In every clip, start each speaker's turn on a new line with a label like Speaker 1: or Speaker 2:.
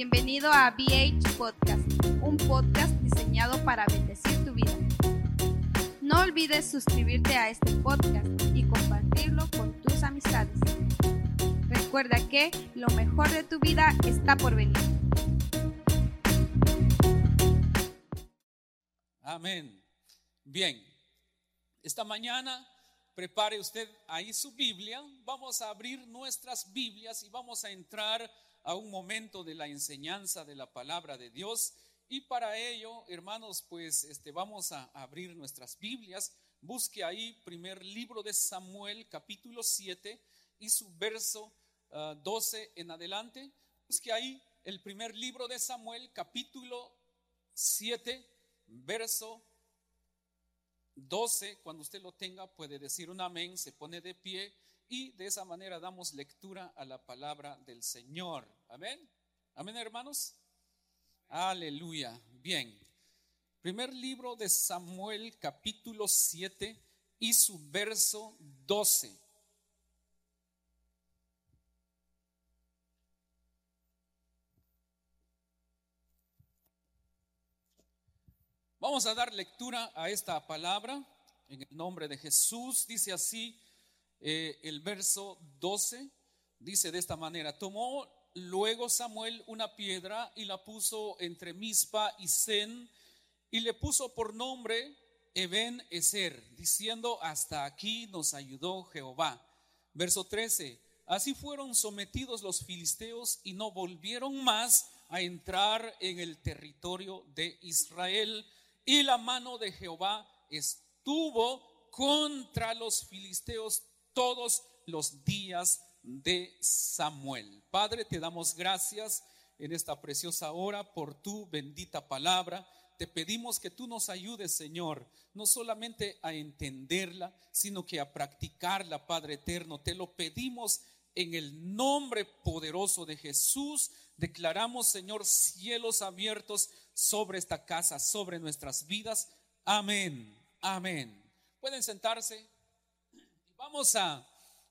Speaker 1: Bienvenido a BH Podcast, un podcast diseñado para bendecir tu vida. No olvides suscribirte a este podcast y compartirlo con tus amistades. Recuerda que lo mejor de tu vida está por venir.
Speaker 2: Amén. Bien, esta mañana prepare usted ahí su Biblia. Vamos a abrir nuestras Biblias y vamos a entrar a un momento de la enseñanza de la palabra de Dios. Y para ello, hermanos, pues este, vamos a abrir nuestras Biblias. Busque ahí primer libro de Samuel, capítulo 7 y su verso ah, 12 en adelante. Busque ahí el primer libro de Samuel, capítulo 7, verso 12. Cuando usted lo tenga, puede decir un amén, se pone de pie y de esa manera damos lectura a la palabra del Señor. Amén. Amén, hermanos. Aleluya. Bien. Primer libro de Samuel, capítulo 7 y su verso 12. Vamos a dar lectura a esta palabra en el nombre de Jesús. Dice así eh, el verso 12, dice de esta manera, tomó luego Samuel una piedra y la puso entre Mispa y Zen y le puso por nombre Eben Ezer, diciendo, hasta aquí nos ayudó Jehová. Verso 13, así fueron sometidos los filisteos y no volvieron más a entrar en el territorio de Israel y la mano de Jehová estuvo contra los filisteos todos los días de Samuel. Padre, te damos gracias en esta preciosa hora por tu bendita palabra. Te pedimos que tú nos ayudes, Señor, no solamente a entenderla, sino que a practicarla, Padre eterno. Te lo pedimos en el nombre poderoso de Jesús. Declaramos, Señor, cielos abiertos sobre esta casa, sobre nuestras vidas. Amén. Amén. Pueden sentarse. Vamos a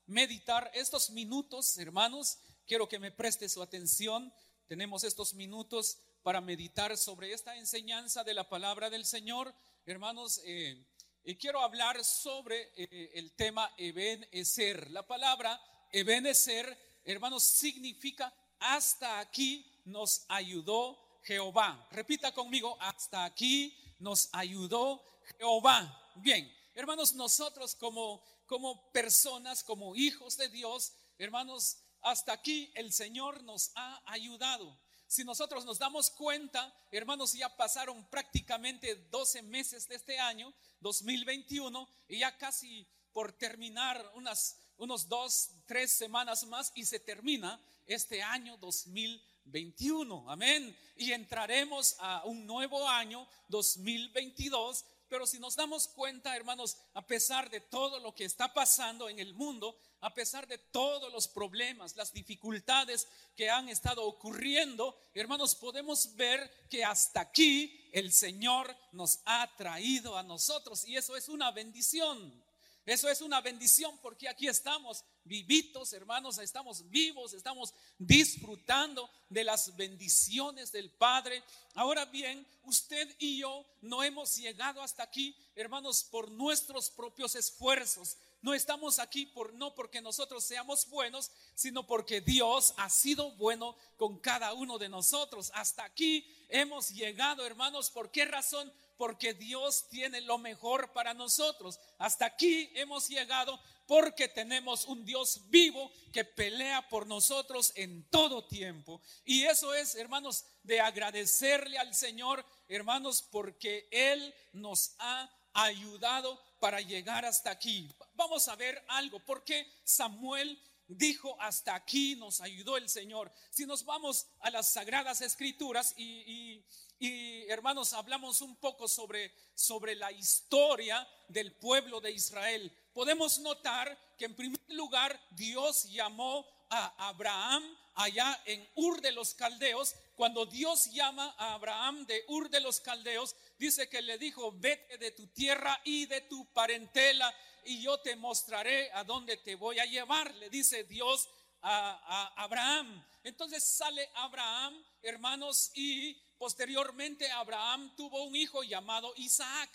Speaker 2: meditar estos minutos, hermanos. Quiero que me preste su atención. Tenemos estos minutos para meditar sobre esta enseñanza de la palabra del Señor. Hermanos, eh, y quiero hablar sobre eh, el tema Ebenezer. La palabra Ebenezer, hermanos, significa hasta aquí nos ayudó Jehová. Repita conmigo, hasta aquí nos ayudó Jehová. Bien, hermanos, nosotros como, como personas, como hijos de Dios, hermanos, hasta aquí el Señor nos ha ayudado. Si nosotros nos damos cuenta, hermanos, ya pasaron prácticamente 12 meses de este año, 2021, y ya casi por terminar unas, unos dos, tres semanas más y se termina este año 2021. Amén. Y entraremos a un nuevo año 2022 Pero si nos damos cuenta, hermanos, a pesar de todo lo que está pasando en el mundo, a pesar de todos los problemas, las dificultades que han estado ocurriendo, hermanos, podemos ver que hasta aquí el Señor nos ha traído a nosotros y eso es una bendición. Eso es una bendición porque aquí estamos vivitos, hermanos, estamos vivos, estamos disfrutando de las bendiciones del Padre. Ahora bien, usted y yo no hemos llegado hasta aquí, hermanos, por nuestros propios esfuerzos. No estamos aquí por no porque nosotros seamos buenos, sino porque Dios ha sido bueno con cada uno de nosotros. Hasta aquí hemos llegado, hermanos, ¿por qué razón? Porque Dios tiene lo mejor para nosotros. Hasta aquí hemos llegado porque tenemos un Dios vivo que pelea por nosotros en todo tiempo. Y eso es, hermanos, de agradecerle al Señor, hermanos, porque Él nos ha ayudado para llegar hasta aquí. Vamos a ver algo, porque Samuel dijo, hasta aquí nos ayudó el Señor. Si nos vamos a las sagradas escrituras y, hermanos, hablamos un poco sobre, sobre la historia del pueblo de Israel, podemos notar que en primer lugar Dios llamó a Abraham allá en Ur de los Caldeos. Cuando Dios llama a Abraham de Ur de los Caldeos, dice que le dijo, vete de tu tierra y de tu parentela y yo te mostraré a dónde te voy a llevar, le dice Dios a, Abraham. Entonces sale Abraham, hermanos, y posteriormente Abraham tuvo un hijo llamado Isaac.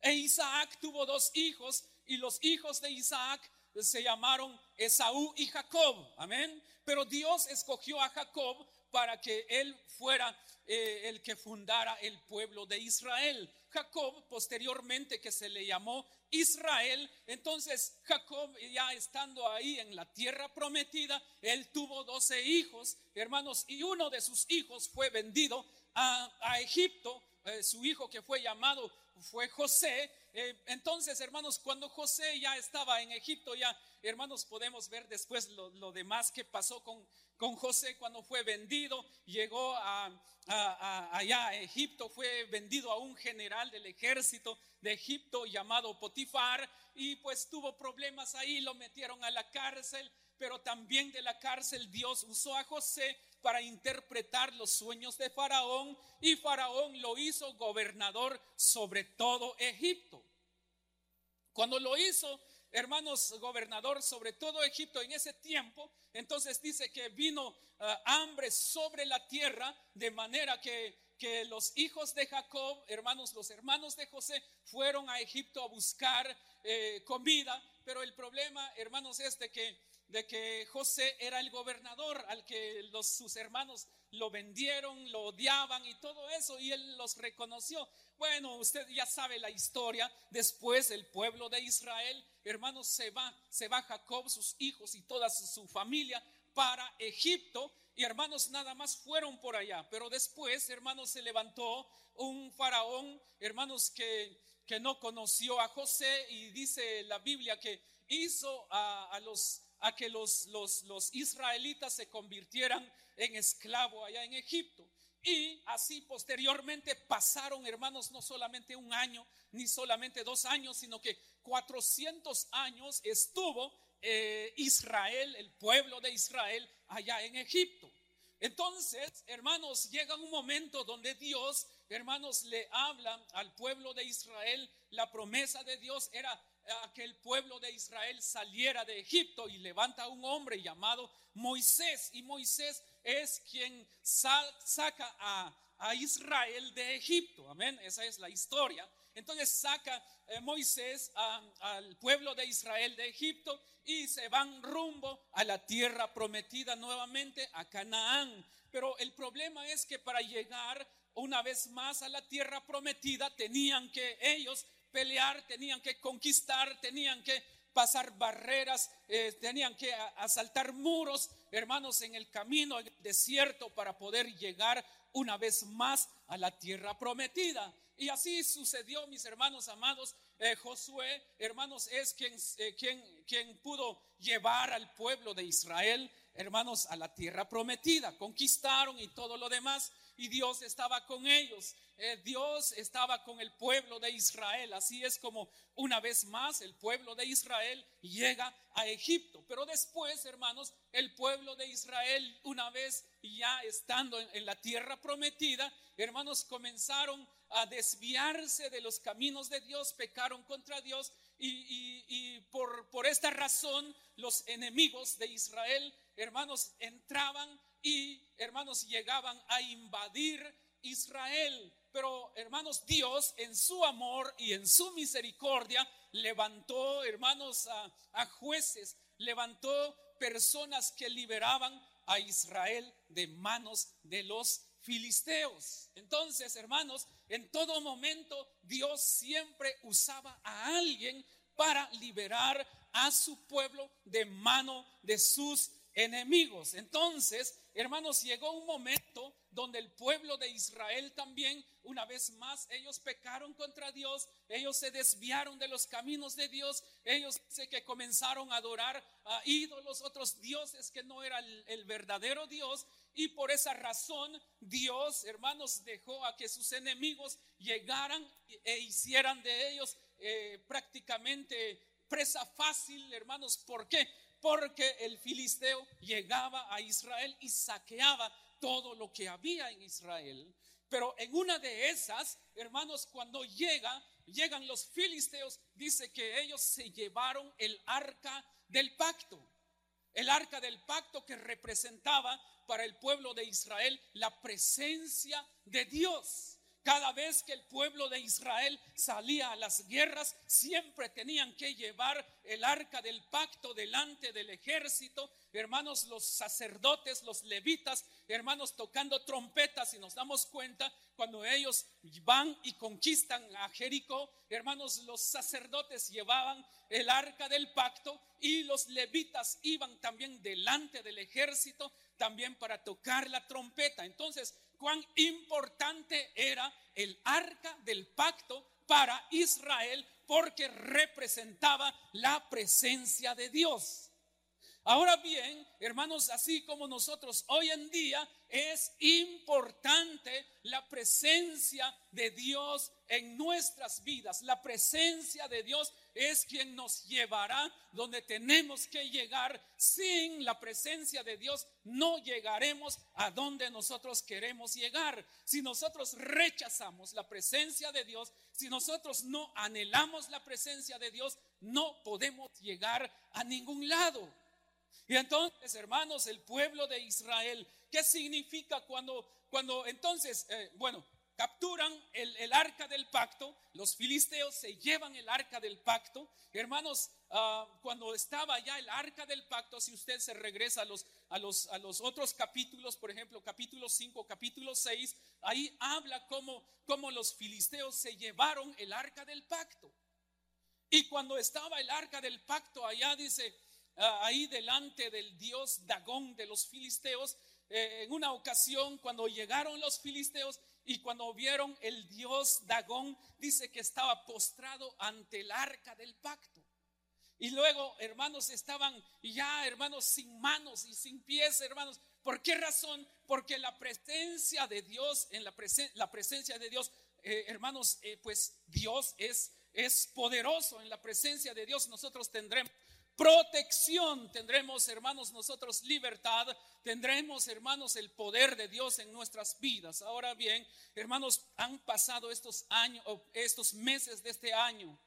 Speaker 2: E Isaac tuvo dos hijos y los hijos de Isaac se llamaron Esaú y Jacob. Amén. Pero Dios escogió a Jacob para que él fuera eh, el que fundara el pueblo de Israel. Jacob, posteriormente que se le llamó Israel, entonces Jacob ya estando ahí en la tierra prometida, él tuvo doce hijos, hermanos, y uno de sus hijos fue vendido a, Egipto, eh, su hijo que fue llamado fue José. Eh, entonces, hermanos, cuando José ya estaba en Egipto, ya, hermanos, podemos ver después lo, demás que pasó con, con, José cuando fue vendido, llegó a, allá a Egipto, fue vendido a un general del ejército de Egipto llamado Potifar y pues tuvo problemas ahí, lo metieron a la cárcel, pero también de la cárcel Dios usó a José para interpretar los sueños de Faraón y Faraón lo hizo gobernador sobre todo Egipto. Cuando lo hizo, hermanos, gobernador sobre todo Egipto en ese tiempo, entonces dice que vino eh, hambre sobre la tierra de manera que, que los hijos de Jacob, hermanos, los hermanos de José, fueron a Egipto a buscar eh, comida, pero el problema, hermanos, es de que de que José era el gobernador al que los, sus hermanos lo vendieron, lo odiaban y todo eso, y él los reconoció. Bueno, usted ya sabe la historia. Después el pueblo de Israel, hermanos, se va, se va Jacob, sus hijos y toda su familia para Egipto. Y hermanos, nada más fueron por allá. Pero después, hermanos, se levantó un faraón, hermanos, que, que no conoció a José y dice la Biblia que hizo a los a que los, los, israelitas se convirtieran en esclavo allá en Egipto. Y así posteriormente pasaron, hermanos, no solamente un año, ni solamente dos años, sino que 400 años estuvo eh, Israel, el pueblo de Israel, allá en Egipto. Entonces, hermanos, llega un momento donde Dios, hermanos, le habla al pueblo de Israel. La promesa de Dios era a que el pueblo de Israel saliera de Egipto y levanta a un hombre llamado Moisés. Y Moisés es quien saca a, Israel de Egipto. Amén. Esa es la historia. Entonces saca eh, Moisés al pueblo de Israel de Egipto y se van rumbo a la tierra prometida nuevamente, a Canaán. Pero el problema es que para llegar una vez más a la tierra prometida tenían que ellos pelear, tenían que conquistar, tenían que pasar barreras, eh, tenían que asaltar muros, hermanos, en el camino, en el desierto, para poder llegar una vez más a la tierra prometida. Y así sucedió, mis hermanos amados. Eh, Josué, hermanos, es quien, eh, quien, quien pudo llevar al pueblo de Israel, hermanos, a la tierra prometida. Conquistaron y todo lo demás. y Dios estaba con ellos. Eh, Dios estaba con el pueblo de Israel. Así es como una vez más el pueblo de Israel llega a Egipto. Pero después, hermanos, el pueblo de Israel, una vez ya estando en, la tierra prometida, hermanos, comenzaron a desviarse de los caminos de Dios, pecaron contra Dios y, por, esta razón los enemigos de Israel, hermanos, entraban y hermanos llegaban a invadir Israel. Pero hermanos, Dios en su amor y en su misericordia levantó, hermanos, a, jueces, levantó personas que liberaban a Israel de manos de los filisteos. Entonces, hermanos, en todo momento Dios siempre usaba a alguien para liberar a su pueblo de mano de sus enemigos. Entonces, hermanos, llegó un momento donde el pueblo de Israel también, una vez más, ellos pecaron contra Dios, ellos se desviaron de los caminos de Dios, ellos dice que comenzaron a adorar a ídolos, otros dioses que no era el, verdadero Dios, y por esa razón Dios, hermanos, dejó a que sus enemigos llegaran e hicieran de ellos eh, prácticamente presa fácil, hermanos. ¿Por qué? Porque el filisteo llegaba a Israel y saqueaba todo lo que había en Israel. Pero en una de esas, hermanos, cuando llega, llegan los filisteos, dice que ellos se llevaron el arca del pacto. El arca del pacto que representaba para el pueblo de Israel la presencia de Dios. Cada vez que el pueblo de Israel salía a las guerras, siempre tenían que llevar el arca del pacto delante del ejército. Hermanos, los sacerdotes, los levitas, hermanos, tocando trompetas y nos damos cuenta cuando ellos van y conquistan a Jericó, hermanos, los sacerdotes llevaban el arca del pacto y los levitas iban también delante del ejército también para tocar la trompeta. Entonces, cuán importante era el arca del pacto para Israel porque representaba la presencia de Dios. Ahora bien, hermanos, así como nosotros hoy en día es importante la presencia de Dios en nuestras vidas. La presencia de Dios es quien nos llevará donde tenemos que llegar. Sin la presencia de Dios no llegaremos a donde nosotros queremos llegar. Si nosotros rechazamos la presencia de Dios, si nosotros no anhelamos la presencia de Dios, no podemos llegar a ningún lado. Y entonces, hermanos, el pueblo de Israel, ¿qué significa cuando, cuando entonces, eh, bueno, capturan el, arca del pacto, los filisteos se llevan el arca del pacto. Hermanos, ah, cuando estaba ya el arca del pacto, si usted se regresa a los, a los, a los otros capítulos, por ejemplo, capítulo 5, capítulo 6, ahí habla cómo, cómo los filisteos se llevaron el arca del pacto. Y cuando estaba el arca del pacto allá, dice, Ah, ahí delante del dios Dagón de los filisteos. Eh, en una ocasión, cuando llegaron los filisteos y cuando vieron el dios Dagón, dice que estaba postrado ante el arca del pacto. Y luego, hermanos, estaban ya, hermanos, sin manos y sin pies, hermanos. ¿Por qué razón? Porque la presencia de Dios, en la, la presencia de Dios, eh, hermanos, eh, pues Dios es, es poderoso. En la presencia de Dios nosotros tendremos protección. Tendremos, hermanos, nosotros libertad. Tendremos, hermanos, el poder de Dios en nuestras vidas. Ahora bien, hermanos, han pasado estos años, estos meses de este año.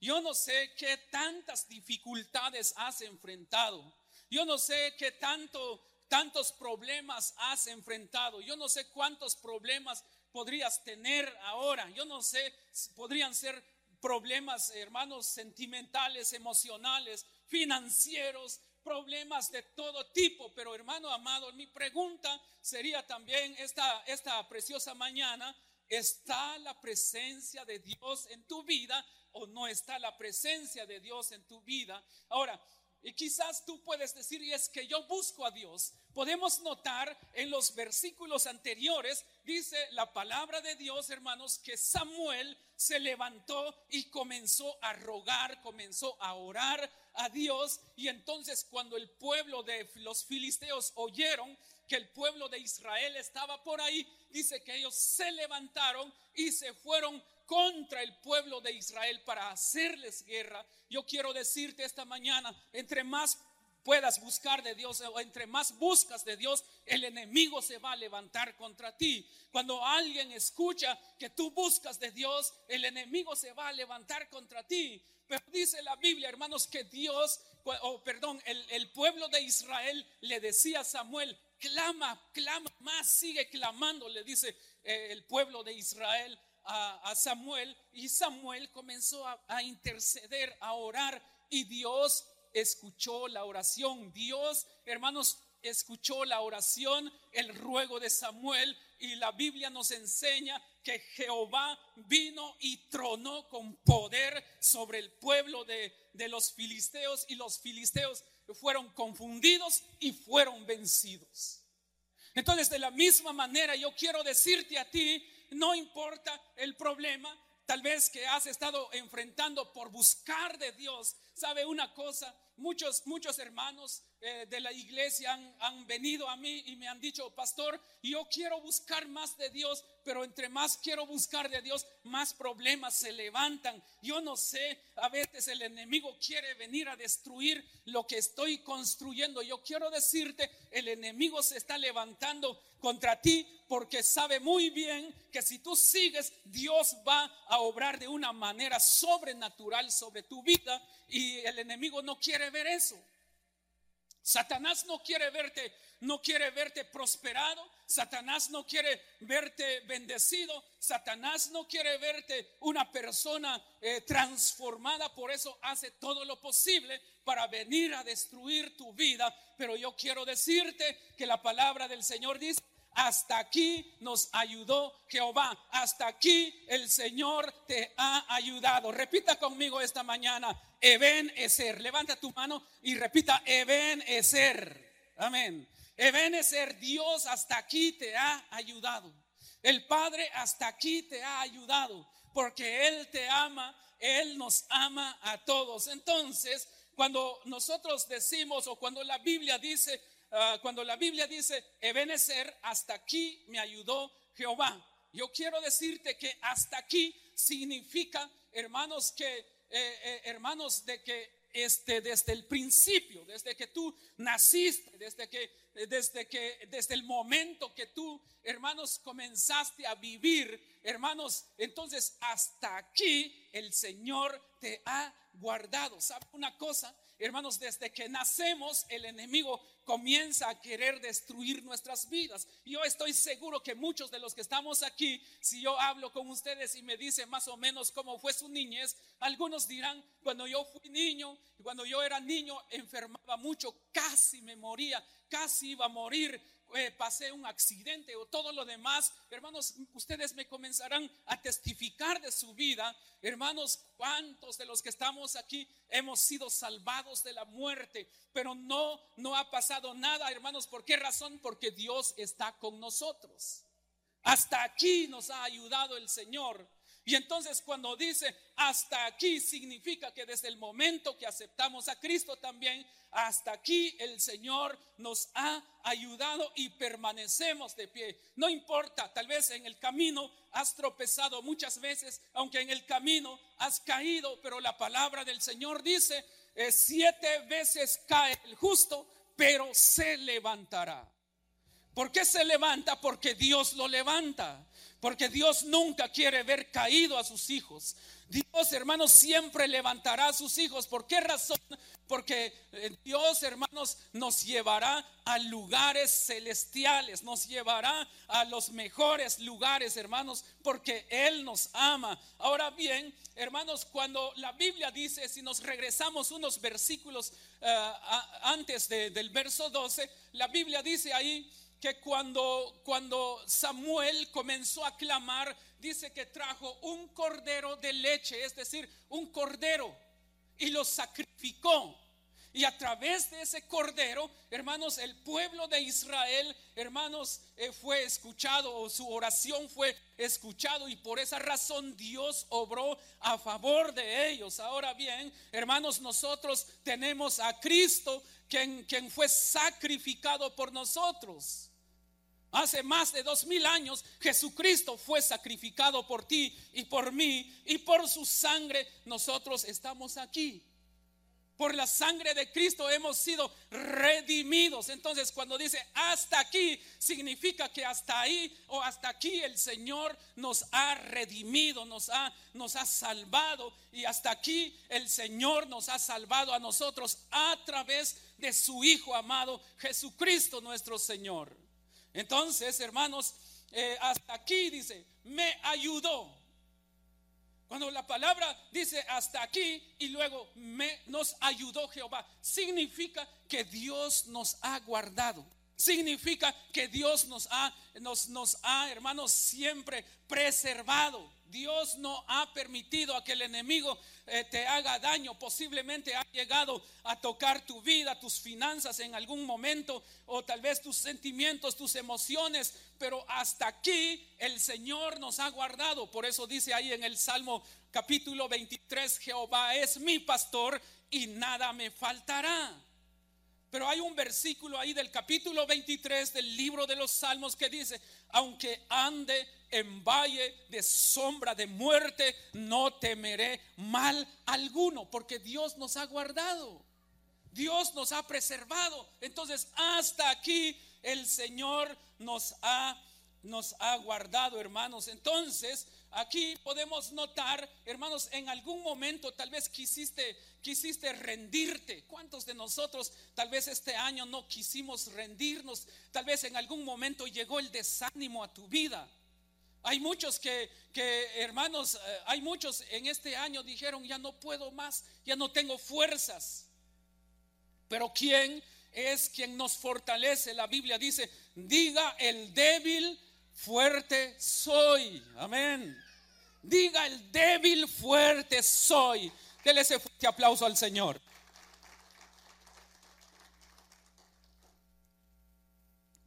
Speaker 2: Yo no sé qué tantas dificultades has enfrentado. Yo no sé qué tanto, tantos problemas has enfrentado. Yo no sé cuántos problemas podrías tener ahora. Yo no sé, podrían ser problemas, hermanos, sentimentales, emocionales, financieros, problemas de todo tipo. Pero hermano amado, mi pregunta sería también esta, esta preciosa mañana, ¿está la presencia de Dios en tu vida o no está la presencia de Dios en tu vida? Ahora, y quizás tú puedes decir, y es que yo busco a Dios. Podemos notar en los versículos anteriores, dice la palabra de Dios, hermanos, que Samuel se levantó y comenzó a rogar, comenzó a orar a Dios. Y entonces cuando el pueblo de los filisteos oyeron que el pueblo de Israel estaba por ahí, dice que ellos se levantaron y se fueron contra el pueblo de Israel para hacerles guerra. Yo quiero decirte esta mañana, entre más puedas buscar de Dios o entre más buscas de Dios, el enemigo se va a levantar contra ti. Cuando alguien escucha que tú buscas de Dios, el enemigo se va a levantar contra ti. Pero dice la Biblia, hermanos, que Dios, o perdón, el, pueblo de Israel le decía a Samuel, clama, clama más, sigue clamando, le dice eh, el pueblo de Israel a, Samuel y Samuel comenzó a, interceder, a orar y Dios escuchó la oración. Dios, hermanos, escuchó la oración, el ruego de Samuel y la Biblia nos enseña que Jehová vino y tronó con poder sobre el pueblo de, de, los filisteos y los filisteos fueron confundidos y fueron vencidos. Entonces, de la misma manera, yo quiero decirte a ti no importa el problema, tal vez que has estado enfrentando por buscar de Dios. ¿Sabe una cosa? Muchos, muchos hermanos eh, de la iglesia han, han, venido a mí y me han dicho, pastor, yo quiero buscar más de Dios, pero entre más quiero buscar de Dios, más problemas se levantan. Yo no sé, a veces el enemigo quiere venir a destruir lo que estoy construyendo. Yo quiero decirte, el enemigo se está levantando contra ti porque sabe muy bien que si tú sigues, Dios va a obrar de una manera sobrenatural sobre tu vida y el enemigo no quiere ver eso. Satanás no quiere verte, no quiere verte prosperado. Satanás no quiere verte bendecido. Satanás no quiere verte una persona eh, transformada. Por eso hace todo lo posible para venir a destruir tu vida. Pero yo quiero decirte que la palabra del Señor dice hasta aquí nos ayudó Jehová. Hasta aquí el Señor te ha ayudado. Repita conmigo esta mañana. Eben Eser. Levanta tu mano y repita Eben Eser. Amén. Eben Eser. Dios hasta aquí te ha ayudado. El Padre hasta aquí te ha ayudado. Porque Él te ama. Él nos ama a todos. Entonces, cuando nosotros decimos o cuando la Biblia dice Ah, cuando la Biblia dice, Ebenezer, hasta aquí me ayudó Jehová. Yo quiero decirte que hasta aquí significa, hermanos, que, eh, eh, hermanos, de que este, desde el principio, desde que tú naciste, desde que, desde que, desde el momento que tú, hermanos, comenzaste a vivir, hermanos, entonces hasta aquí el Señor te ha guardado. ¿Sabe una cosa? Hermanos, desde que nacemos, el enemigo comienza a querer destruir nuestras vidas. Yo estoy seguro que muchos de los que estamos aquí, si yo hablo con ustedes y me dicen más o menos cómo fue su niñez, algunos dirán, cuando yo fui niño, cuando yo era niño, enfermaba mucho, casi me moría, casi iba a morir eh, pasé un accidente o todo lo demás, hermanos, ustedes me comenzarán a testificar de su vida. Hermanos, ¿cuántos de los que estamos aquí hemos sido salvados de la muerte? Pero no, no ha pasado nada, hermanos. ¿Por qué razón? Porque Dios está con nosotros. Hasta aquí nos ha ayudado el Señor. Y entonces cuando dice hasta aquí significa que desde el momento que aceptamos a Cristo también, hasta aquí el Señor nos ha ayudado y permanecemos de pie. No importa, tal vez en el camino has tropezado muchas veces, aunque en el camino has caído, pero la palabra del Señor dice, eh, siete veces cae el justo, pero se levantará. ¿Por qué se levanta? Porque Dios lo levanta. Porque Dios nunca quiere ver caído a sus hijos. Dios, hermanos, siempre levantará a sus hijos. ¿Por qué razón? Porque eh, Dios, hermanos, nos llevará a lugares celestiales, nos llevará a los mejores lugares, hermanos, porque Él nos ama. Ahora bien, hermanos, cuando la Biblia dice, si nos regresamos unos versículos eh, antes del verso 12, la Biblia dice ahí, que cuando, cuando Samuel comenzó a clamar, dice que trajo un cordero de leche, es decir, un cordero, y lo sacrificó. Y a través de ese cordero, hermanos, el pueblo de Israel, hermanos, eh, fue escuchado o su oración fue escuchado y por esa razón Dios obró a favor de ellos. Ahora bien, hermanos, nosotros tenemos a Cristo quien, quien fue sacrificado por nosotros. Hace más de dos mil años Jesucristo fue sacrificado por ti y por mí y por su sangre nosotros estamos aquí. Por la sangre de Cristo hemos sido redimidos. Entonces cuando dice hasta aquí, significa que hasta ahí o hasta aquí el Señor nos ha redimido, nos ha, nos ha salvado. Y hasta aquí el Señor nos ha salvado a nosotros a través de su Hijo amado Jesucristo nuestro Señor. Entonces, hermanos, eh, hasta aquí dice, me ayudó. Cuando la palabra dice hasta aquí y luego me, nos ayudó Jehová, significa que Dios nos ha guardado. Significa que Dios nos ha, nos, nos ha, hermanos, siempre preservado. Dios no ha permitido a que el enemigo eh, te haga daño. Posiblemente ha llegado a tocar tu vida, tus finanzas en algún momento, o tal vez tus sentimientos, tus emociones. Pero hasta aquí el Señor nos ha guardado. Por eso dice ahí en el Salmo capítulo 23, Jehová es mi pastor y nada me faltará. Pero hay un versículo ahí del capítulo 23 del libro de los Salmos que dice, aunque ande en valle de sombra de muerte, no temeré mal alguno, porque Dios nos ha guardado. Dios nos ha preservado. Entonces, hasta aquí el Señor nos ha nos ha guardado, hermanos. Entonces, aquí podemos notar, hermanos, en algún momento tal vez quisiste quisiste rendirte. ¿Cuántos de nosotros tal vez este año no quisimos rendirnos? Tal vez en algún momento llegó el desánimo a tu vida. Hay muchos que, que hermanos, eh, hay muchos en este año dijeron, ya no puedo más, ya no tengo fuerzas. Pero ¿quién es quien nos fortalece? La Biblia dice, diga el débil, fuerte soy. Amén. Diga el débil, fuerte soy. Dele ese fuerte aplauso al Señor.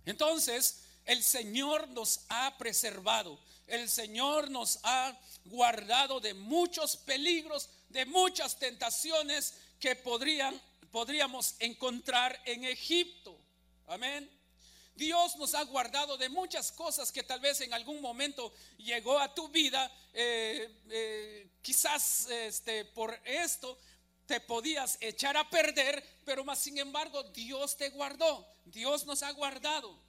Speaker 2: Entonces, el Señor nos ha preservado. El Señor nos ha guardado de muchos peligros, de muchas tentaciones que podrían, podríamos encontrar en Egipto. Amén. Dios nos ha guardado de muchas cosas que tal vez en algún momento llegó a tu vida. Eh, eh, quizás este, por esto te podías echar a perder, pero más sin embargo Dios te guardó. Dios nos ha guardado.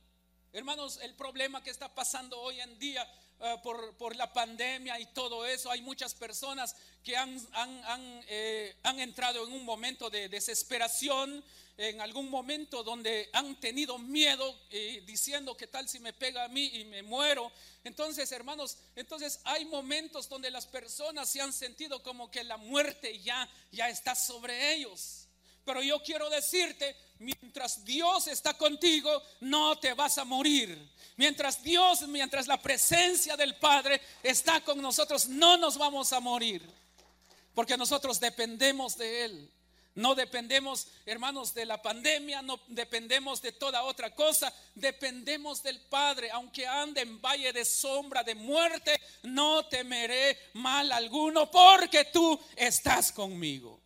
Speaker 2: Hermanos, el problema que está pasando hoy en día eh, por, la pandemia y todo eso, hay muchas personas que han, han entrado en un momento de desesperación, en algún momento donde han tenido miedo eh, diciendo que tal si me pega a mí y me muero. Entonces, hermanos, entonces hay momentos donde las personas se han sentido como que la muerte ya ya está sobre ellos. Pero yo quiero decirte, mientras Dios está contigo, no te vas a morir. Mientras Dios, mientras la presencia del Padre está con nosotros, no nos vamos a morir. Porque nosotros dependemos de Él. No dependemos, hermanos, de la pandemia, no dependemos de toda otra cosa, dependemos del Padre. Aunque ande en valle de sombra de muerte, no temeré mal alguno porque tú estás conmigo.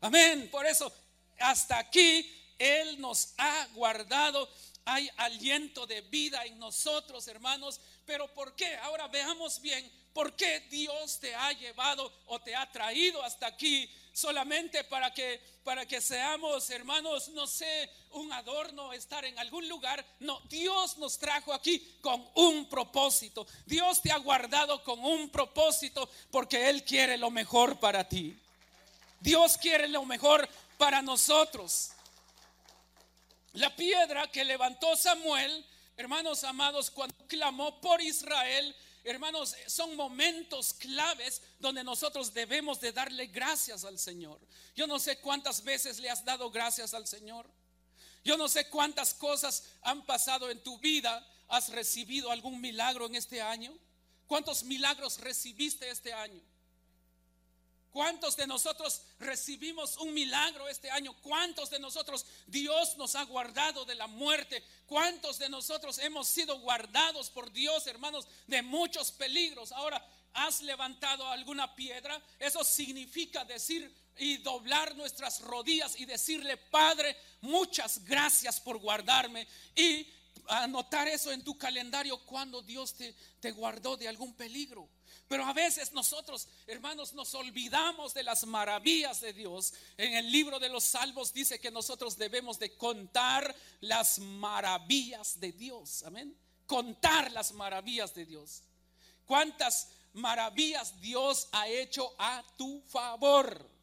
Speaker 2: Amén. Por eso, hasta aquí Él nos ha guardado. Hay aliento de vida en nosotros, hermanos. Pero ¿por qué? Ahora veamos bien ¿Por qué Dios te ha llevado o te ha traído hasta aquí solamente para que para que seamos hermanos, no sé, un adorno estar en algún lugar? No, Dios nos trajo aquí con un propósito. Dios te ha guardado con un propósito porque él quiere lo mejor para ti. Dios quiere lo mejor para nosotros. La piedra que levantó Samuel, hermanos amados, cuando clamó por Israel, hermanos, son momentos claves donde nosotros debemos de darle gracias al Señor. Yo no sé cuántas veces le has dado gracias al Señor. Yo no sé cuántas cosas han pasado en tu vida. ¿Has recibido algún milagro en este año? ¿Cuántos milagros recibiste este año? ¿Cuántos de nosotros recibimos un milagro este año? ¿Cuántos de nosotros Dios nos ha guardado de la muerte? ¿Cuántos de nosotros hemos sido guardados por Dios, hermanos, de muchos peligros? Ahora, ¿has levantado alguna piedra? Eso significa decir y doblar nuestras rodillas y decirle, Padre, muchas gracias por guardarme. Y anotar eso en tu calendario cuando Dios te, te guardó de algún peligro. Pero a veces nosotros, hermanos, nos olvidamos de las maravillas de Dios. En el libro de los Salmos dice que nosotros debemos de contar las maravillas de Dios. Amén. Contar las maravillas de Dios. ¿Cuántas maravillas Dios ha hecho a tu favor?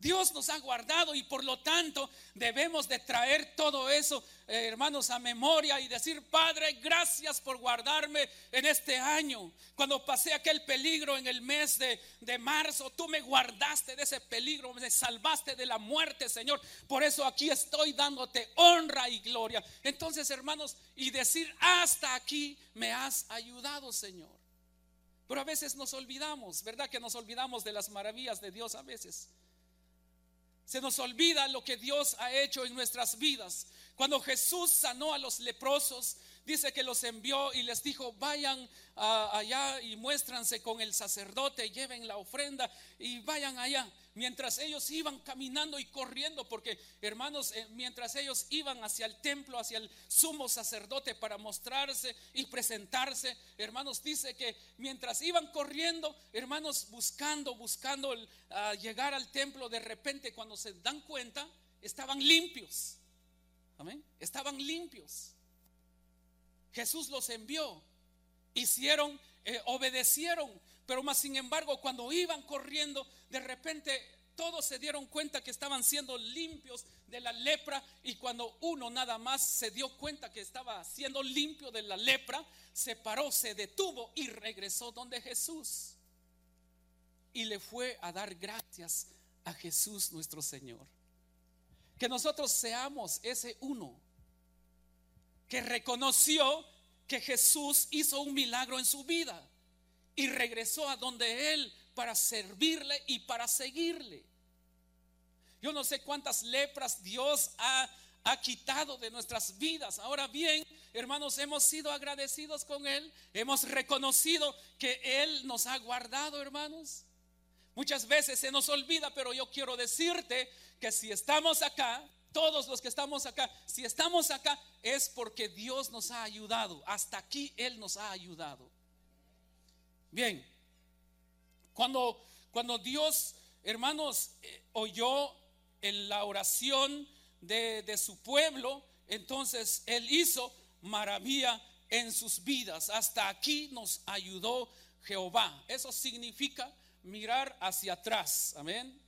Speaker 2: Dios nos ha guardado y por lo tanto debemos de traer todo eso, eh, hermanos, a memoria y decir, Padre, gracias por guardarme en este año. Cuando pasé aquel peligro en el mes de, de marzo, tú me guardaste de ese peligro, me salvaste de la muerte, Señor. Por eso aquí estoy dándote honra y gloria. Entonces, hermanos, y decir, hasta aquí me has ayudado, Señor. Pero a veces nos olvidamos, ¿verdad? Que nos olvidamos de las maravillas de Dios a veces. Se nos olvida lo que Dios ha hecho en nuestras vidas. Cuando Jesús sanó a los leprosos, dice que los envió y les dijo, vayan allá y muéstranse con el sacerdote, lleven la ofrenda y vayan allá. Mientras ellos iban caminando y corriendo, porque hermanos, eh, mientras ellos iban hacia el templo, hacia el sumo sacerdote para mostrarse y presentarse, hermanos, dice que mientras iban corriendo, hermanos, buscando, buscando llegar al templo, de repente cuando se dan cuenta, estaban limpios. Amén. Estaban limpios. Jesús los envió, hicieron, eh, obedecieron, pero más sin embargo cuando iban corriendo, de repente todos se dieron cuenta que estaban siendo limpios de la lepra y cuando uno nada más se dio cuenta que estaba siendo limpio de la lepra, se paró, se detuvo y regresó donde Jesús. Y le fue a dar gracias a Jesús nuestro Señor. Que nosotros seamos ese uno que reconoció que Jesús hizo un milagro en su vida y regresó a donde Él para servirle y para seguirle. Yo no sé cuántas lepras Dios ha, ha quitado de nuestras vidas. Ahora bien, hermanos, hemos sido agradecidos con Él. Hemos reconocido que Él nos ha guardado, hermanos. Muchas veces se nos olvida, pero yo quiero decirte que si estamos acá, todos los que estamos acá, si estamos acá es porque Dios nos ha ayudado. Hasta aquí Él nos ha ayudado. Bien, cuando, cuando Dios, hermanos, eh, oyó en la oración de, de su pueblo, entonces Él hizo maravilla en sus vidas. Hasta aquí nos ayudó Jehová. Eso significa mirar hacia atrás. Amén.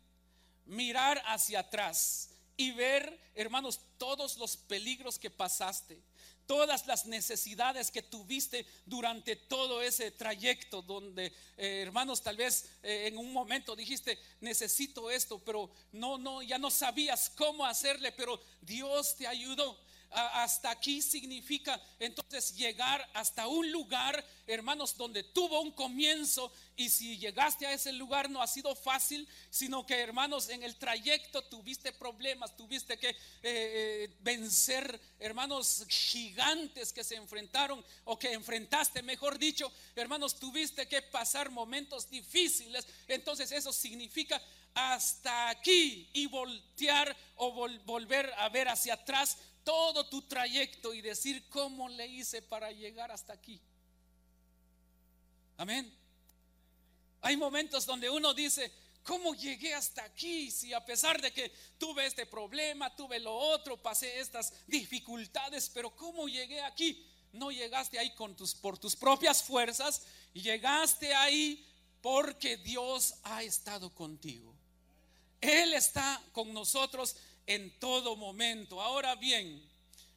Speaker 2: Mirar hacia atrás y ver, hermanos, todos los peligros que pasaste, todas las necesidades que tuviste durante todo ese trayecto donde, eh, hermanos, tal vez eh, en un momento dijiste, necesito esto, pero no, no, ya no sabías cómo hacerle, pero Dios te ayudó hasta aquí significa entonces llegar hasta un lugar, hermanos, donde tuvo un comienzo y si llegaste a ese lugar no ha sido fácil, sino que, hermanos, en el trayecto tuviste problemas, tuviste que eh, eh, vencer, hermanos, gigantes que se enfrentaron o que enfrentaste, mejor dicho, hermanos, tuviste que pasar momentos difíciles. Entonces eso significa hasta aquí y voltear o volver a ver hacia atrás todo tu trayecto y decir cómo le hice para llegar hasta aquí. Amén. Hay momentos donde uno dice, ¿cómo llegué hasta aquí? Si a pesar de que tuve este problema, tuve lo otro, pasé estas dificultades, pero ¿cómo llegué aquí? No llegaste ahí con tus, por tus propias fuerzas, llegaste ahí porque Dios ha estado contigo. Él está con nosotros en todo momento. Ahora bien,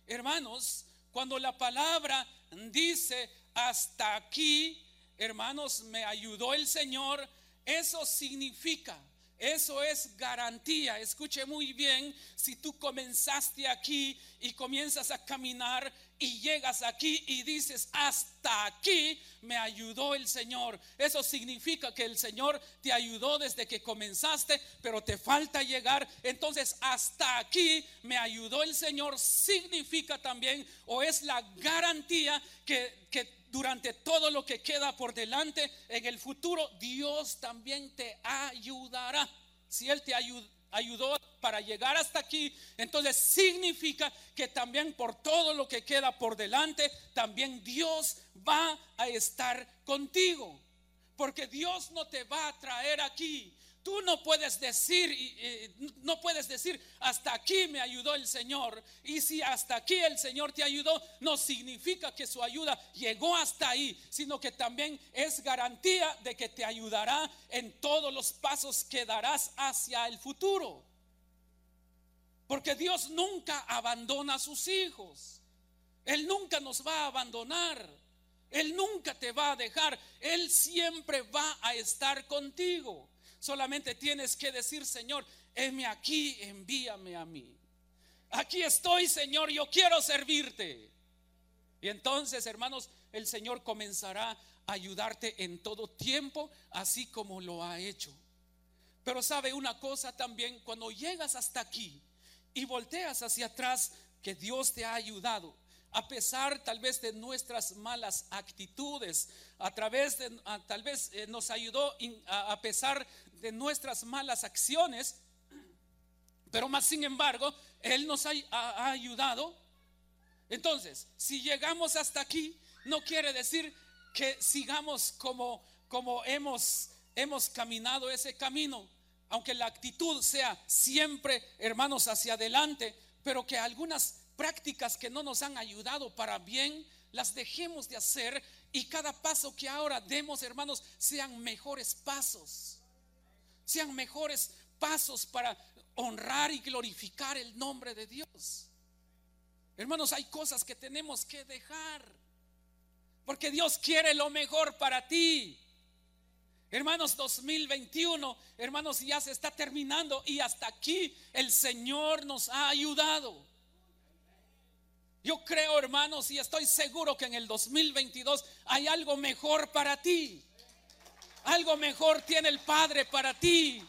Speaker 2: hermanos, cuando la palabra dice hasta aquí, hermanos, me ayudó el Señor, eso significa eso es garantía. Escuche muy bien, si tú comenzaste aquí y comienzas a caminar, y llegas aquí y dices, hasta aquí me ayudó el Señor. Eso significa que el Señor te ayudó desde que comenzaste, pero te falta llegar. Entonces, hasta aquí me ayudó el Señor significa también o es la garantía que, que durante todo lo que queda por delante en el futuro, Dios también te ayudará. Si Él te ayudó para llegar hasta aquí, entonces significa que también por todo lo que queda por delante, también Dios va a estar contigo. Porque Dios no te va a traer aquí Tú no puedes decir, no puedes decir, hasta aquí me ayudó el Señor. Y si hasta aquí el Señor te ayudó, no significa que su ayuda llegó hasta ahí, sino que también es garantía de que te ayudará en todos los pasos que darás hacia el futuro. Porque Dios nunca abandona a sus hijos. Él nunca nos va a abandonar. Él nunca te va a dejar. Él siempre va a estar contigo. Solamente tienes que decir, Señor, heme aquí, envíame a mí. Aquí estoy, Señor, yo quiero servirte. Y entonces, hermanos, el Señor comenzará a ayudarte en todo tiempo, así como lo ha hecho. Pero sabe una cosa también, cuando llegas hasta aquí y volteas hacia atrás, que Dios te ha ayudado, a pesar tal vez de nuestras malas actitudes, a través de, tal vez eh, nos ayudó a, pesar de nuestras malas acciones, pero más sin embargo, Él nos ha, ayudado. Entonces, si llegamos hasta aquí, no quiere decir que sigamos como, como hemos, hemos caminado ese camino, aunque la actitud sea siempre, hermanos, hacia adelante, pero que algunas prácticas que no nos han ayudado para bien, las dejemos de hacer y cada paso que ahora demos, hermanos, sean mejores pasos. Sean mejores pasos para honrar y glorificar el nombre de Dios. Hermanos, hay cosas que tenemos que dejar. Porque Dios quiere lo mejor para ti. Hermanos, 2021, hermanos, ya se está terminando y hasta aquí el Señor nos ha ayudado. Yo creo, hermanos, y estoy seguro que en el 2022 hay algo mejor para ti. Algo mejor tiene el Padre para ti.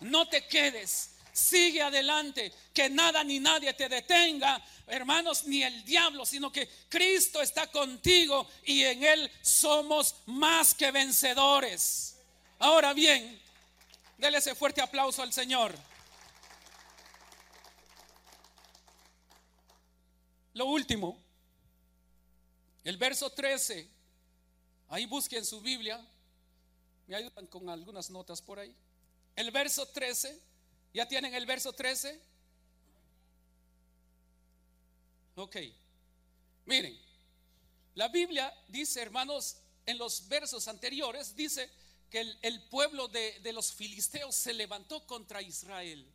Speaker 2: No te quedes. Sigue adelante, que nada ni nadie te detenga, hermanos, ni el diablo, sino que Cristo está contigo y en Él somos más que vencedores. Ahora bien, déle ese fuerte aplauso al Señor. Lo último, el verso 13, ahí busquen su Biblia, me ayudan con algunas notas por ahí. El verso 13, ¿ya tienen el verso 13? Ok, miren, la Biblia dice, hermanos, en los versos anteriores, dice que el, pueblo de, los filisteos se levantó contra Israel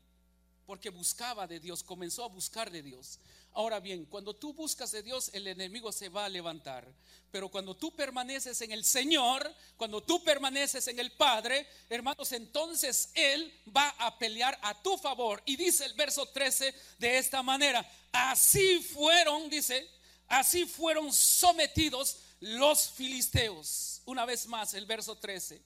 Speaker 2: porque buscaba de Dios, comenzó a buscar de Dios. Ahora bien, cuando tú buscas de Dios, el enemigo se va a levantar. Pero cuando tú permaneces en el Señor, cuando tú permaneces en el Padre, hermanos, entonces Él va a pelear a tu favor. Y dice el verso 13 de esta manera, así fueron, dice, así fueron sometidos los filisteos. Una vez más, el verso 13.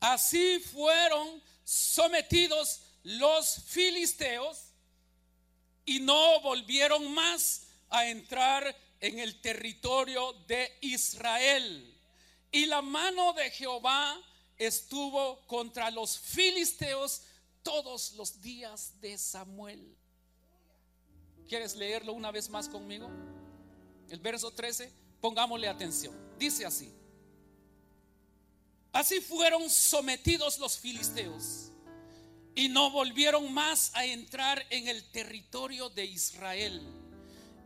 Speaker 2: Así fueron sometidos los filisteos y no volvieron más a entrar en el territorio de Israel. Y la mano de Jehová estuvo contra los filisteos todos los días de Samuel. ¿Quieres leerlo una vez más conmigo? El verso 13, pongámosle atención. Dice así. Así fueron sometidos los filisteos y no volvieron más a entrar en el territorio de Israel.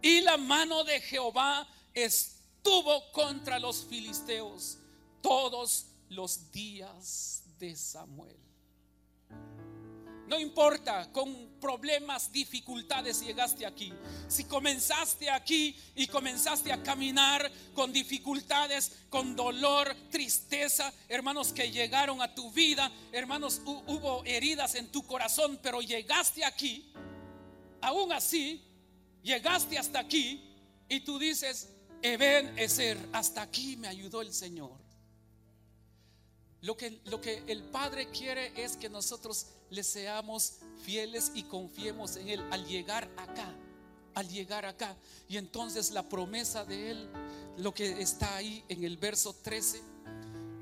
Speaker 2: Y la mano de Jehová estuvo contra los filisteos todos los días de Samuel. No importa con problemas, dificultades llegaste aquí. Si comenzaste aquí y comenzaste a caminar con dificultades, con dolor, tristeza, hermanos que llegaron a tu vida, hermanos, hubo heridas en tu corazón, pero llegaste aquí, aún así, llegaste hasta aquí, y tú dices, Eben Eser, hasta aquí me ayudó el Señor. Lo que, lo que el Padre quiere es que nosotros le seamos fieles y confiemos en Él al llegar acá, al llegar acá. Y entonces la promesa de Él, lo que está ahí en el verso 13,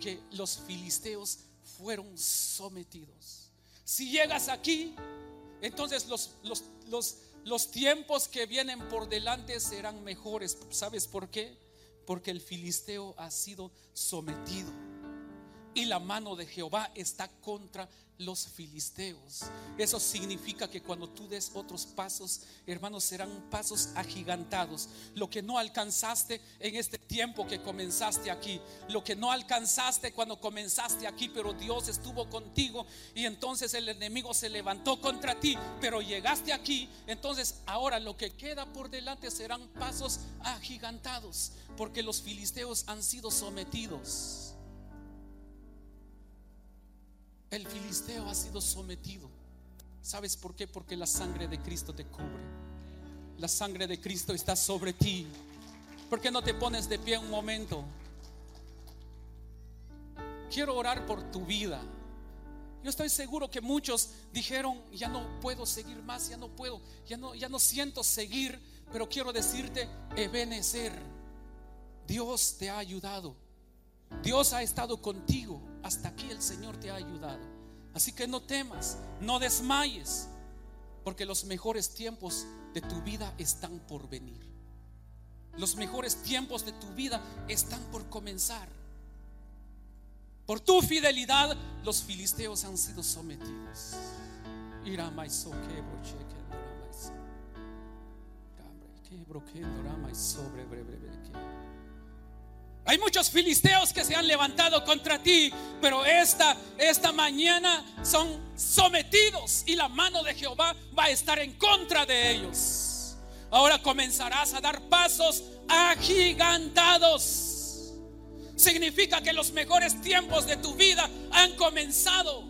Speaker 2: que los filisteos fueron sometidos. Si llegas aquí, entonces los, los, los, los tiempos que vienen por delante serán mejores. ¿Sabes por qué? Porque el filisteo ha sido sometido y la mano de Jehová está contra los filisteos. Eso significa que cuando tú des otros pasos, hermanos, serán pasos agigantados. Lo que no alcanzaste en este tiempo que comenzaste aquí, lo que no alcanzaste cuando comenzaste aquí, pero Dios estuvo contigo y entonces el enemigo se levantó contra ti, pero llegaste aquí, entonces ahora lo que queda por delante serán pasos agigantados, porque los filisteos han sido sometidos. El filisteo ha sido sometido. ¿Sabes por qué? Porque la sangre de Cristo te cubre. La sangre de Cristo está sobre ti. ¿Por qué no te pones de pie un momento? Quiero orar por tu vida. Yo estoy seguro que muchos dijeron, ya no puedo seguir más, ya no puedo, ya no, ya no siento seguir, pero quiero decirte, Ebenezer, Dios te ha ayudado. Dios ha estado contigo. Hasta aquí el Señor te ha ayudado. Así que no temas, no desmayes, porque los mejores tiempos de tu vida están por venir. Los mejores tiempos de tu vida están por comenzar. Por tu fidelidad, los filisteos han sido sometidos. sobre hay muchos filisteos que se han levantado contra ti, pero esta, esta mañana son sometidos y la mano de Jehová va a estar en contra de ellos. Ahora comenzarás a dar pasos agigantados. Significa que los mejores tiempos de tu vida han comenzado,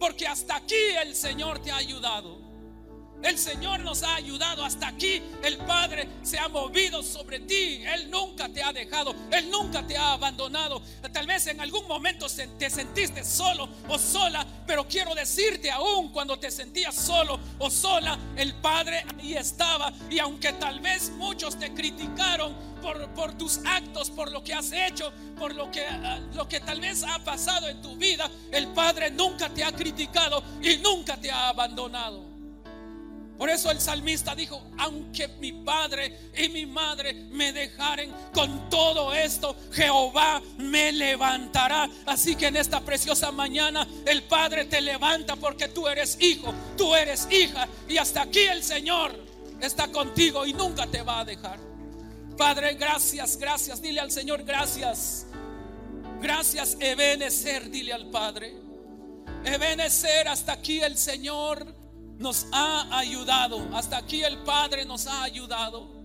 Speaker 2: porque hasta aquí el Señor te ha ayudado. El Señor nos ha ayudado hasta aquí. El Padre se ha movido sobre ti. Él nunca te ha dejado. Él nunca te ha abandonado. Tal vez en algún momento te sentiste solo o sola. Pero quiero decirte aún cuando te sentías solo o sola, el Padre ahí estaba. Y aunque tal vez muchos te criticaron por, por tus actos, por lo que has hecho, por lo que, ah, lo que tal vez ha pasado en tu vida, el Padre nunca te ha criticado y nunca te ha abandonado. Por eso el salmista dijo, aunque mi padre y mi madre me dejaren con todo esto, Jehová me levantará. Así que en esta preciosa mañana el Padre te levanta porque tú eres hijo, tú eres hija y hasta aquí el Señor está contigo y nunca te va a dejar. Padre, gracias, gracias. Dile al Señor, gracias. Gracias, Ebenecer, dile al Padre. Ebenecer, hasta aquí el Señor nos ha ayudado. Hasta aquí el Padre nos ha ayudado.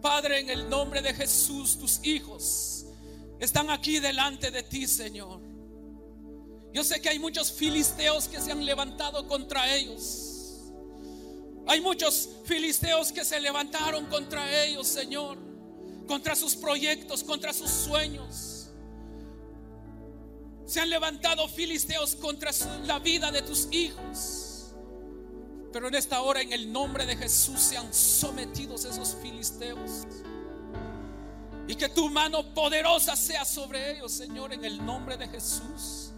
Speaker 2: Padre, en el nombre de Jesús, tus hijos están aquí delante de ti, Señor. Yo sé que hay muchos filisteos que se han levantado contra ellos. Hay muchos filisteos que se levantaron contra ellos, Señor. Contra sus proyectos, contra sus sueños. Se han levantado filisteos contra la vida de tus hijos. Pero en esta hora, en el nombre de Jesús, sean sometidos esos filisteos. Y que tu mano poderosa sea sobre ellos, Señor, en el nombre de Jesús.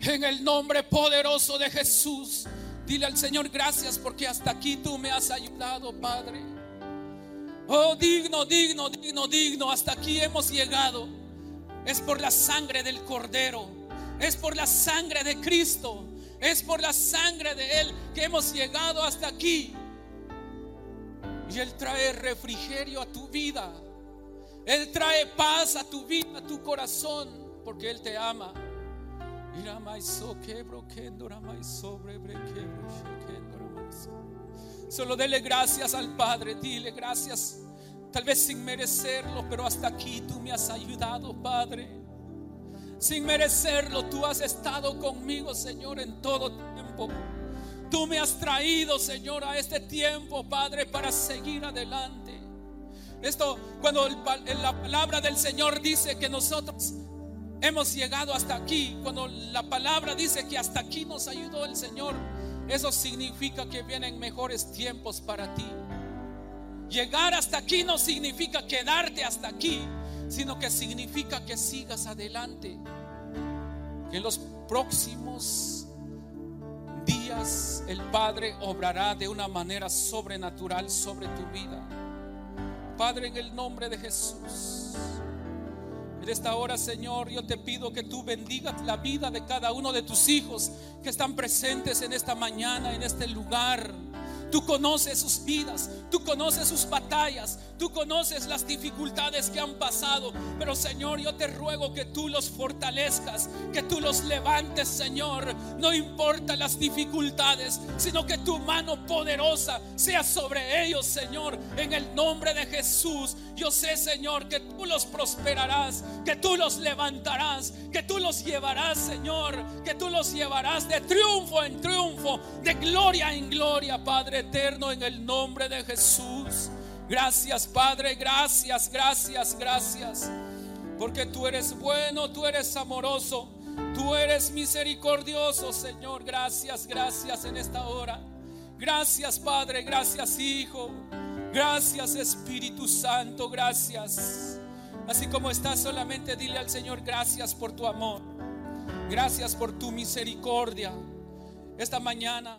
Speaker 2: En el nombre poderoso de Jesús. Dile al Señor gracias porque hasta aquí tú me has ayudado, Padre. Oh, digno, digno, digno, digno. Hasta aquí hemos llegado. Es por la sangre del Cordero. Es por la sangre de Cristo. Es por la sangre de Él que hemos llegado hasta aquí. Y Él trae refrigerio a tu vida. Él trae paz a tu vida, a tu corazón, porque Él te ama. Solo dele gracias al Padre, dile gracias, tal vez sin merecerlo, pero hasta aquí tú me has ayudado, Padre sin merecerlo, tú has estado conmigo, Señor, en todo tiempo. Tú me has traído, Señor, a este tiempo, Padre, para seguir adelante. Esto, cuando la palabra del Señor dice que nosotros hemos llegado hasta aquí, cuando la palabra dice que hasta aquí nos ayudó el Señor, eso significa que vienen mejores tiempos para ti. Llegar hasta aquí no significa quedarte hasta aquí, sino que significa que sigas adelante. Que en los próximos días el Padre obrará de una manera sobrenatural sobre tu vida. Padre, en el nombre de Jesús. En esta hora, Señor, yo te pido que tú bendigas la vida de cada uno de tus hijos que están presentes en esta mañana, en este lugar. Tú conoces sus vidas, tú conoces sus batallas, tú conoces las dificultades que han pasado. Pero Señor, yo te ruego que tú los fortalezcas, que tú los levantes, Señor. No importa las dificultades, sino que tu mano poderosa sea sobre ellos, Señor. En el nombre de Jesús, yo sé, Señor, que tú los prosperarás, que tú los levantarás, que tú los llevarás, Señor, que tú los llevarás de triunfo en triunfo, de gloria en gloria, Padre eterno, en el nombre de Jesús. Gracias, Padre, gracias, gracias, gracias. Porque tú eres bueno, tú eres amoroso, tú eres misericordioso, Señor. Gracias, gracias en esta hora. Gracias, Padre, gracias, Hijo. Gracias, Espíritu Santo, gracias. Así como estás, solamente dile al Señor gracias por tu amor. Gracias por tu misericordia. Esta mañana.